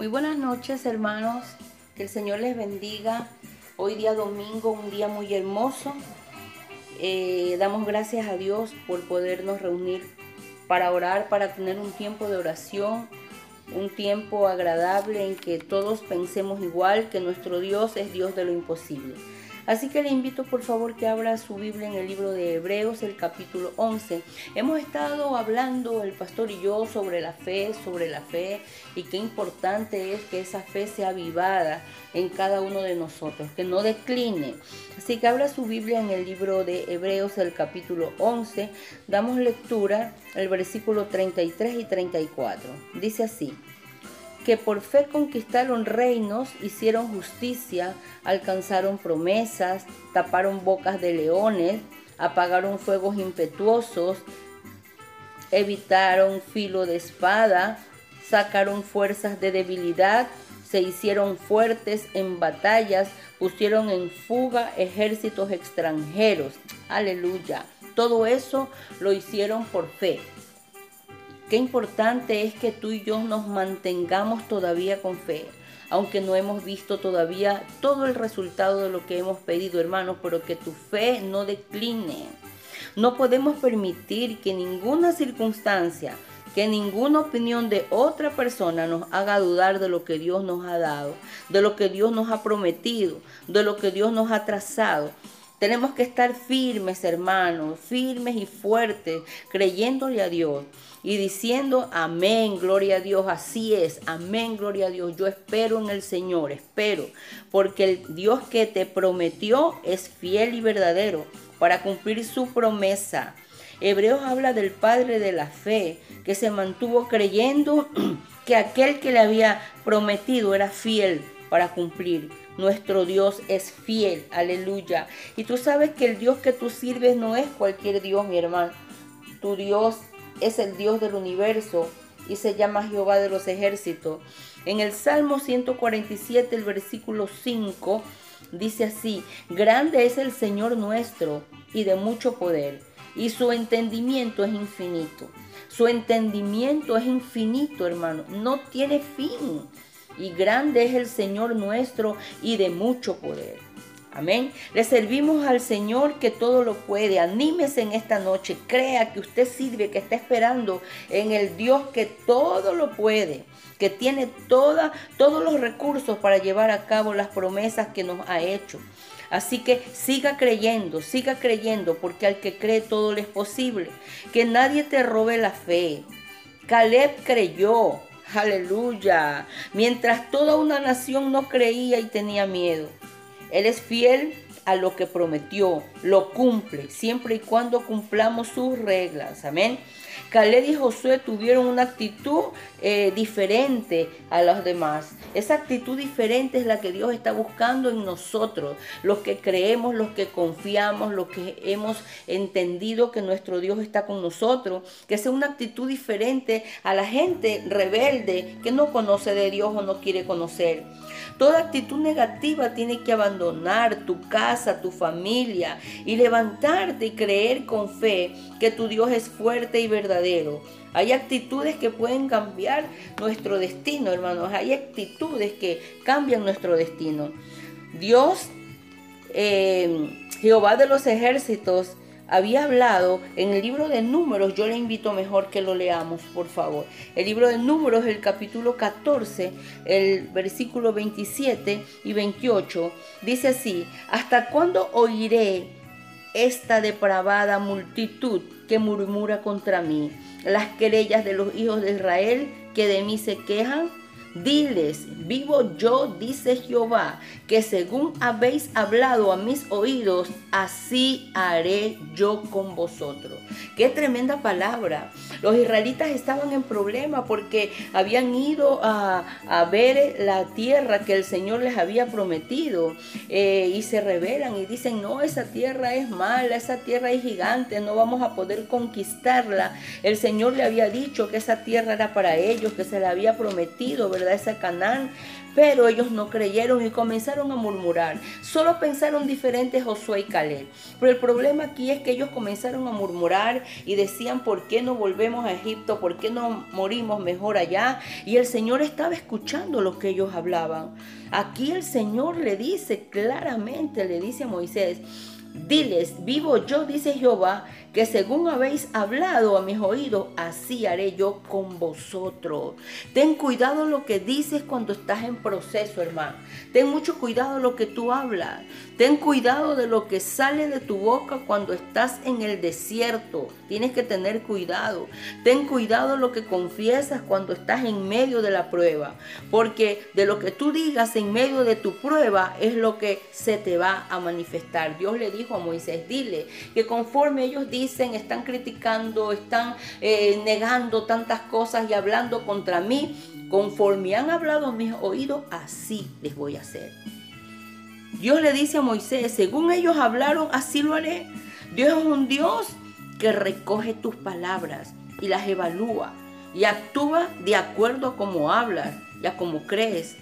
Muy buenas noches hermanos, que el Señor les bendiga. Hoy día domingo, un día muy hermoso. Eh, damos gracias a Dios por podernos reunir para orar, para tener un tiempo de oración, un tiempo agradable en que todos pensemos igual, que nuestro Dios es Dios de lo imposible. Así que le invito por favor que abra su Biblia en el libro de Hebreos, el capítulo 11. Hemos estado hablando el pastor y yo sobre la fe, sobre la fe y qué importante es que esa fe sea avivada en cada uno de nosotros, que no decline. Así que abra su Biblia en el libro de Hebreos, el capítulo 11. Damos lectura el versículo 33 y 34. Dice así que por fe conquistaron reinos, hicieron justicia, alcanzaron promesas, taparon bocas de leones, apagaron fuegos impetuosos, evitaron filo de espada, sacaron fuerzas de debilidad, se hicieron fuertes en batallas, pusieron en fuga ejércitos extranjeros. Aleluya. Todo eso lo hicieron por fe. Qué importante es que tú y yo nos mantengamos todavía con fe, aunque no hemos visto todavía todo el resultado de lo que hemos pedido, hermanos, pero que tu fe no decline. No podemos permitir que ninguna circunstancia, que ninguna opinión de otra persona nos haga dudar de lo que Dios nos ha dado, de lo que Dios nos ha prometido, de lo que Dios nos ha trazado. Tenemos que estar firmes, hermanos, firmes y fuertes, creyéndole a Dios y diciendo, amén, gloria a Dios, así es, amén, gloria a Dios. Yo espero en el Señor, espero, porque el Dios que te prometió es fiel y verdadero para cumplir su promesa. Hebreos habla del Padre de la fe, que se mantuvo creyendo que aquel que le había prometido era fiel para cumplir. Nuestro Dios es fiel, aleluya. Y tú sabes que el Dios que tú sirves no es cualquier Dios, mi hermano. Tu Dios es el Dios del universo y se llama Jehová de los ejércitos. En el Salmo 147, el versículo 5, dice así, grande es el Señor nuestro y de mucho poder, y su entendimiento es infinito. Su entendimiento es infinito, hermano, no tiene fin y grande es el Señor nuestro y de mucho poder. Amén. Le servimos al Señor que todo lo puede. Anímese en esta noche. Crea que usted sirve, que está esperando en el Dios que todo lo puede, que tiene toda, todos los recursos para llevar a cabo las promesas que nos ha hecho. Así que siga creyendo, siga creyendo, porque al que cree todo le es posible. Que nadie te robe la fe. Caleb creyó, Aleluya. Mientras toda una nación no creía y tenía miedo. Él es fiel a lo que prometió, lo cumple, siempre y cuando cumplamos sus reglas. Amén. Caleb y Josué tuvieron una actitud eh, diferente a los demás. Esa actitud diferente es la que Dios está buscando en nosotros, los que creemos, los que confiamos, los que hemos entendido que nuestro Dios está con nosotros, que sea una actitud diferente a la gente rebelde que no conoce de Dios o no quiere conocer. Toda actitud negativa tiene que abandonar tu casa, tu familia y levantarte y creer con fe que tu Dios es fuerte y verdadero. Hay actitudes que pueden cambiar nuestro destino, hermanos. Hay actitudes que cambian nuestro destino. Dios, eh, Jehová de los ejércitos, había hablado en el libro de números, yo le invito mejor que lo leamos, por favor. El libro de números, el capítulo 14, el versículo 27 y 28, dice así, ¿hasta cuándo oiré esta depravada multitud que murmura contra mí? Las querellas de los hijos de Israel que de mí se quejan Diles, vivo yo, dice Jehová, que según habéis hablado a mis oídos, así haré yo con vosotros. Qué tremenda palabra. Los israelitas estaban en problema porque habían ido a, ver la tierra que el Señor les había prometido eh, y se rebelan y dicen, no, esa tierra es mala, esa tierra es gigante, no vamos a poder conquistarla. El Señor le había dicho que esa tierra era para ellos, que se la había prometido, ¿verdad? Ese Canaán. Pero ellos no creyeron y comenzaron a murmurar. Solo pensaron diferente Josué y Caleb. Pero el problema aquí es que ellos comenzaron a murmurar y decían, ¿por qué no volvemos a Egipto? ¿Por qué no morimos mejor allá? Y el Señor estaba escuchando lo que ellos hablaban. Aquí el Señor le dice claramente, le dice a Moisés, Diles, vivo yo, dice Jehová, que según habéis hablado a mis oídos, así haré yo con vosotros. Ten cuidado lo que dices cuando estás en proceso, hermano. Ten mucho cuidado lo que tú hablas. Ten cuidado de lo que sale de tu boca cuando estás en el desierto. Tienes que tener cuidado. Ten cuidado lo que confiesas cuando estás en medio de la prueba. Porque de lo que tú digas en medio de tu prueba es lo que se te va a manifestar. Dios le dijo a Moisés, dile que conforme ellos dicen, dicen, están criticando, están eh, negando tantas cosas y hablando contra mí, conforme han hablado mis oídos, así les voy a hacer. Dios le dice a Moisés, según ellos hablaron, así lo haré. Dios es un Dios que recoge tus palabras y las evalúa y actúa de acuerdo a cómo hablas y a cómo crees.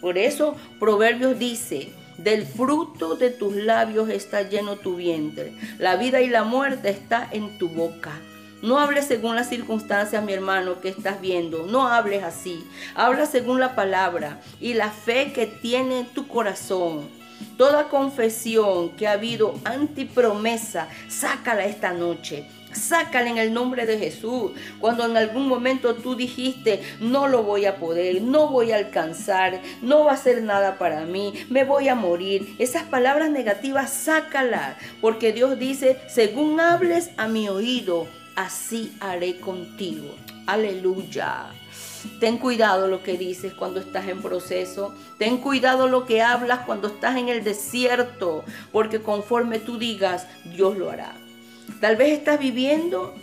Por eso Proverbios dice, del fruto de tus labios está lleno tu vientre. La vida y la muerte está en tu boca. No hables según las circunstancias, mi hermano, que estás viendo. No hables así. Habla según la palabra y la fe que tiene tu corazón. Toda confesión que ha habido antipromesa, sácala esta noche. Sácala en el nombre de Jesús. Cuando en algún momento tú dijiste, no lo voy a poder, no voy a alcanzar, no va a ser nada para mí, me voy a morir. Esas palabras negativas, sácalas. Porque Dios dice, según hables a mi oído, así haré contigo. Aleluya. Ten cuidado lo que dices cuando estás en proceso. Ten cuidado lo que hablas cuando estás en el desierto. Porque conforme tú digas, Dios lo hará. Tal vez estás viviendo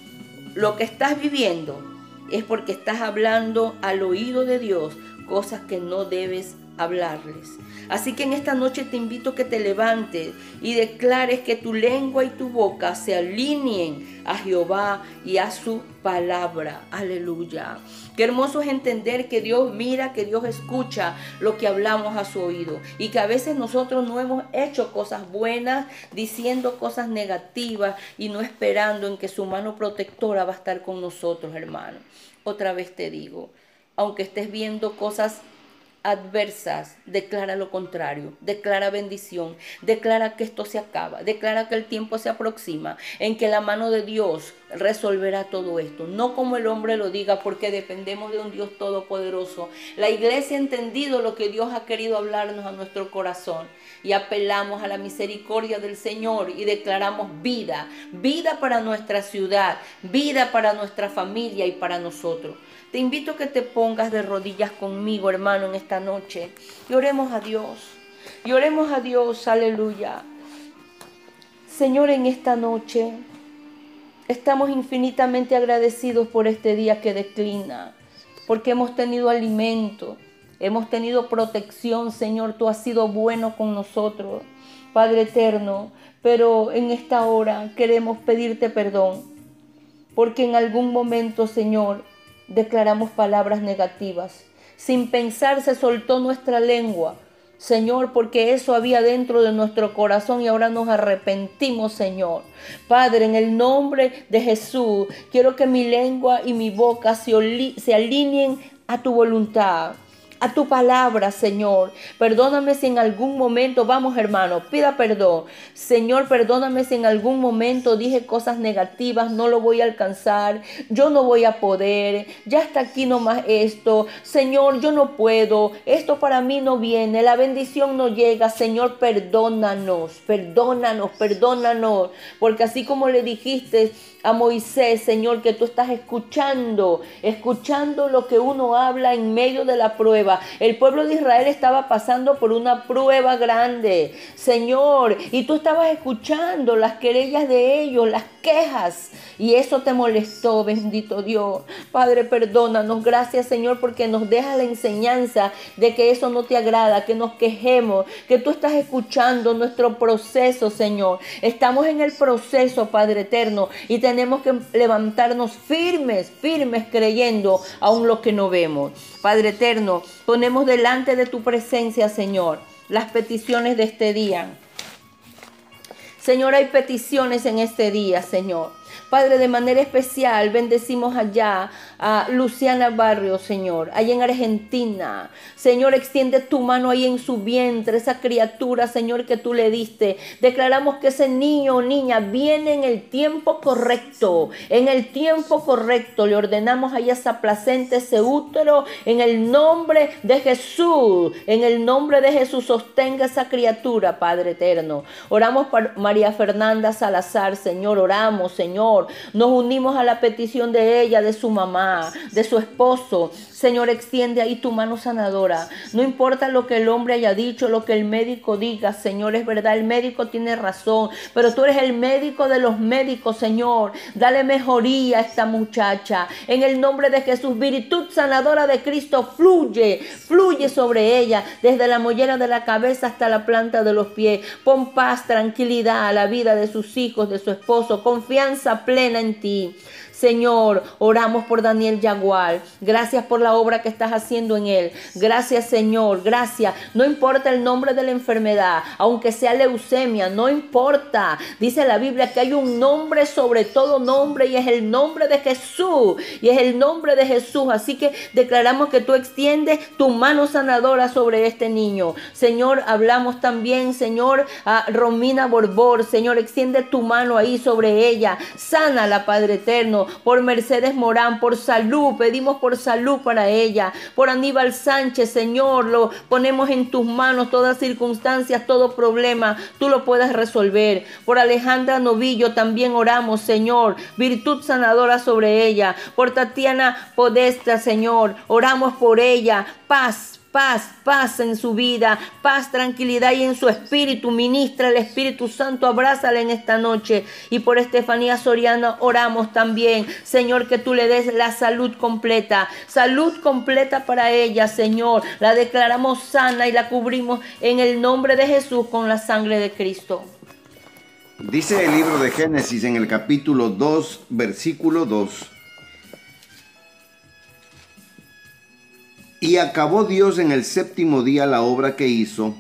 lo que estás viviendo es porque estás hablando al oído de Dios cosas que no debes hablarles. Así que en esta noche te invito a que te levantes y declares que tu lengua y tu boca se alineen a Jehová y a su palabra. Aleluya. Qué hermoso es entender que Dios mira, que Dios escucha lo que hablamos a su oído y que a veces nosotros no hemos hecho cosas buenas diciendo cosas negativas y no esperando en que su mano protectora va a estar con nosotros, hermano. Otra vez te digo, aunque estés viendo cosas adversas, declara lo contrario, declara bendición, declara que esto se acaba, declara que el tiempo se aproxima, en que la mano de Dios resolverá todo esto, no como el hombre lo diga, porque dependemos de un Dios todopoderoso. La iglesia ha entendido lo que Dios ha querido hablarnos a nuestro corazón y apelamos a la misericordia del Señor y declaramos vida, vida para nuestra ciudad, vida para nuestra familia y para nosotros. Te invito a que te pongas de rodillas conmigo, hermano, en esta noche. Y oremos a Dios. Y oremos a Dios, aleluya. Señor, en esta noche estamos infinitamente agradecidos por este día que declina, porque hemos tenido alimento, hemos tenido protección, Señor, tú has sido bueno con nosotros, Padre eterno, pero en esta hora queremos pedirte perdón, porque en algún momento, Señor, declaramos palabras negativas. Sin pensar se soltó nuestra lengua, Señor, porque eso había dentro de nuestro corazón y ahora nos arrepentimos, Señor. Padre, en el nombre de Jesús, quiero que mi lengua y mi boca se, se alineen a tu voluntad a tu palabra, Señor. Perdóname si en algún momento, vamos hermano, pida perdón. Señor, perdóname si en algún momento dije cosas negativas, no lo voy a alcanzar, yo no voy a poder, ya está aquí nomás esto. Señor, yo no puedo, esto para mí no viene, la bendición no llega. Señor, perdónanos, perdónanos, perdónanos, porque así como le dijiste, a Moisés, Señor, que tú estás escuchando, escuchando lo que uno habla en medio de la prueba El pueblo de Israel estaba pasando por una prueba grande, Señor, y tú estabas escuchando las querellas de ellos, las quejas, y eso te molestó, bendito Dios. Padre, perdónanos, gracias Señor, porque nos deja la enseñanza de que eso no te agrada, que nos quejemos, que tú estás escuchando nuestro proceso, Señor. Estamos en el proceso, Padre eterno, y tenemos que levantarnos firmes, firmes creyendo aún lo que no vemos. Padre eterno, ponemos delante de tu presencia, Señor, las peticiones de este día. Señor, hay peticiones en este día, Señor. Padre, de manera especial bendecimos allá a Luciana Barrio, Señor, allá en Argentina. Señor, extiende tu mano ahí en su vientre, esa criatura, Señor, que tú le diste. Declaramos que ese niño o niña viene en el tiempo correcto, en el tiempo correcto. Le ordenamos a esa placenta, ese útero, en el nombre de Jesús, en el nombre de Jesús, sostenga esa criatura, Padre eterno. Oramos por María Fernanda Salazar, Señor, oramos, Señor. Nos unimos a la petición de ella, de su mamá, de su esposo. Señor, extiende ahí tu mano sanadora. No importa lo que el hombre haya dicho, lo que el médico diga, Señor, es verdad, el médico tiene razón, pero tú eres el médico de los médicos, Señor. Dale mejoría a esta muchacha. En el nombre de Jesús, virtud sanadora de Cristo, fluye, fluye sobre ella, desde la mollera de la cabeza hasta la planta de los pies. Pon paz, tranquilidad a la vida de sus hijos, de su esposo, confianza plena en ti. Señor, oramos por Daniel Yagual. Gracias por la obra que estás haciendo en él. Gracias, Señor. Gracias. No importa el nombre de la enfermedad, aunque sea leucemia, no importa. Dice la Biblia que hay un nombre sobre todo nombre y es el nombre de Jesús. Y es el nombre de Jesús. Así que declaramos que tú extiendes tu mano sanadora sobre este niño. Señor, hablamos también, Señor, a Romina Borbor. Señor, extiende tu mano ahí sobre ella. Sana la Padre eterno por Mercedes Morán, por salud, pedimos por salud para ella, por Aníbal Sánchez, Señor, lo ponemos en tus manos, todas circunstancias, todo problema, tú lo puedes resolver. Por Alejandra Novillo también oramos, Señor, virtud sanadora sobre ella. Por Tatiana Podesta, Señor, oramos por ella, paz paz, paz en su vida, paz, tranquilidad y en su espíritu. Ministra el Espíritu Santo, abrázala en esta noche. Y por Estefanía Soriano oramos también, Señor, que tú le des la salud completa, salud completa para ella, Señor. La declaramos sana y la cubrimos en el nombre de Jesús con la sangre de Cristo. Dice el libro de Génesis en el capítulo 2, versículo 2. Y acabó Dios en el séptimo día la obra que hizo,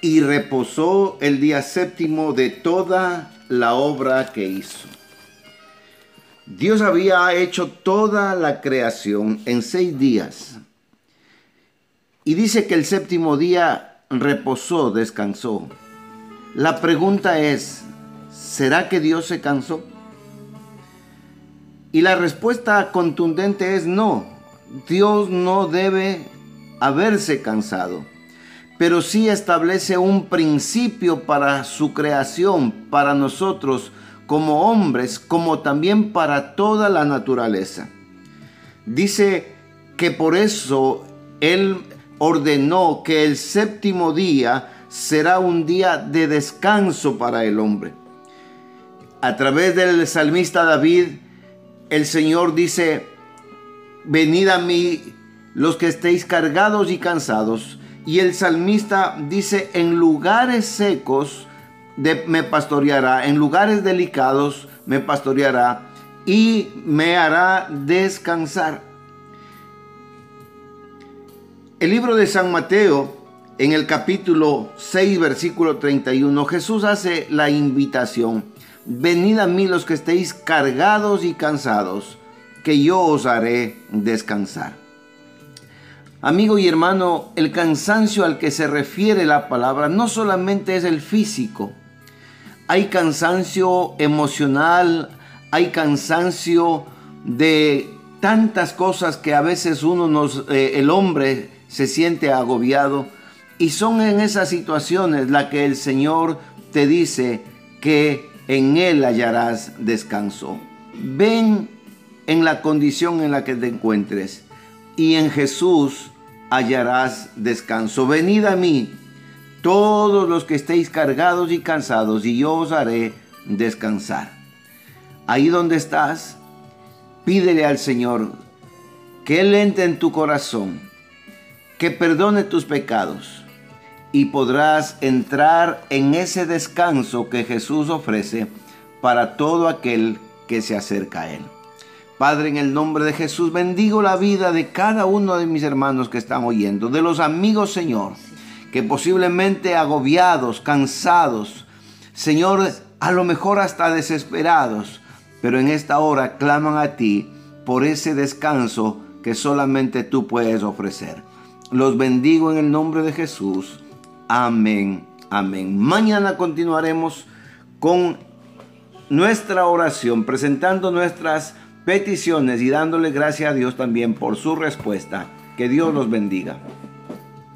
y reposó el día séptimo de toda la obra que hizo. Dios había hecho toda la creación en seis días. Y dice que el séptimo día reposó, descansó. La pregunta es, ¿será que Dios se cansó? Y la respuesta contundente es no. Dios no debe haberse cansado, pero sí establece un principio para su creación, para nosotros como hombres, como también para toda la naturaleza. Dice que por eso Él ordenó que el séptimo día será un día de descanso para el hombre. A través del salmista David, el Señor dice, venid a mí los que estéis cargados y cansados. Y el salmista dice, en lugares secos me pastoreará, en lugares delicados me pastoreará y me hará descansar. El libro de San Mateo, en el capítulo 6, versículo 31, Jesús hace la invitación, venid a mí los que estéis cargados y cansados que yo os haré descansar. Amigo y hermano, el cansancio al que se refiere la palabra no solamente es el físico. Hay cansancio emocional, hay cansancio de tantas cosas que a veces uno nos, eh, el hombre se siente agobiado. Y son en esas situaciones la que el Señor te dice que en Él hallarás descanso. Ven en la condición en la que te encuentres. Y en Jesús hallarás descanso. Venid a mí, todos los que estéis cargados y cansados, y yo os haré descansar. Ahí donde estás, pídele al Señor que Él entre en tu corazón, que perdone tus pecados, y podrás entrar en ese descanso que Jesús ofrece para todo aquel que se acerca a Él. Padre, en el nombre de Jesús, bendigo la vida de cada uno de mis hermanos que están oyendo, de los amigos, Señor, que posiblemente agobiados, cansados, Señor, a lo mejor hasta desesperados, pero en esta hora claman a ti por ese descanso que solamente tú puedes ofrecer. Los bendigo en el nombre de Jesús. Amén. Amén. Mañana continuaremos con nuestra oración, presentando nuestras peticiones y dándole gracias a Dios también por su respuesta. Que Dios los bendiga.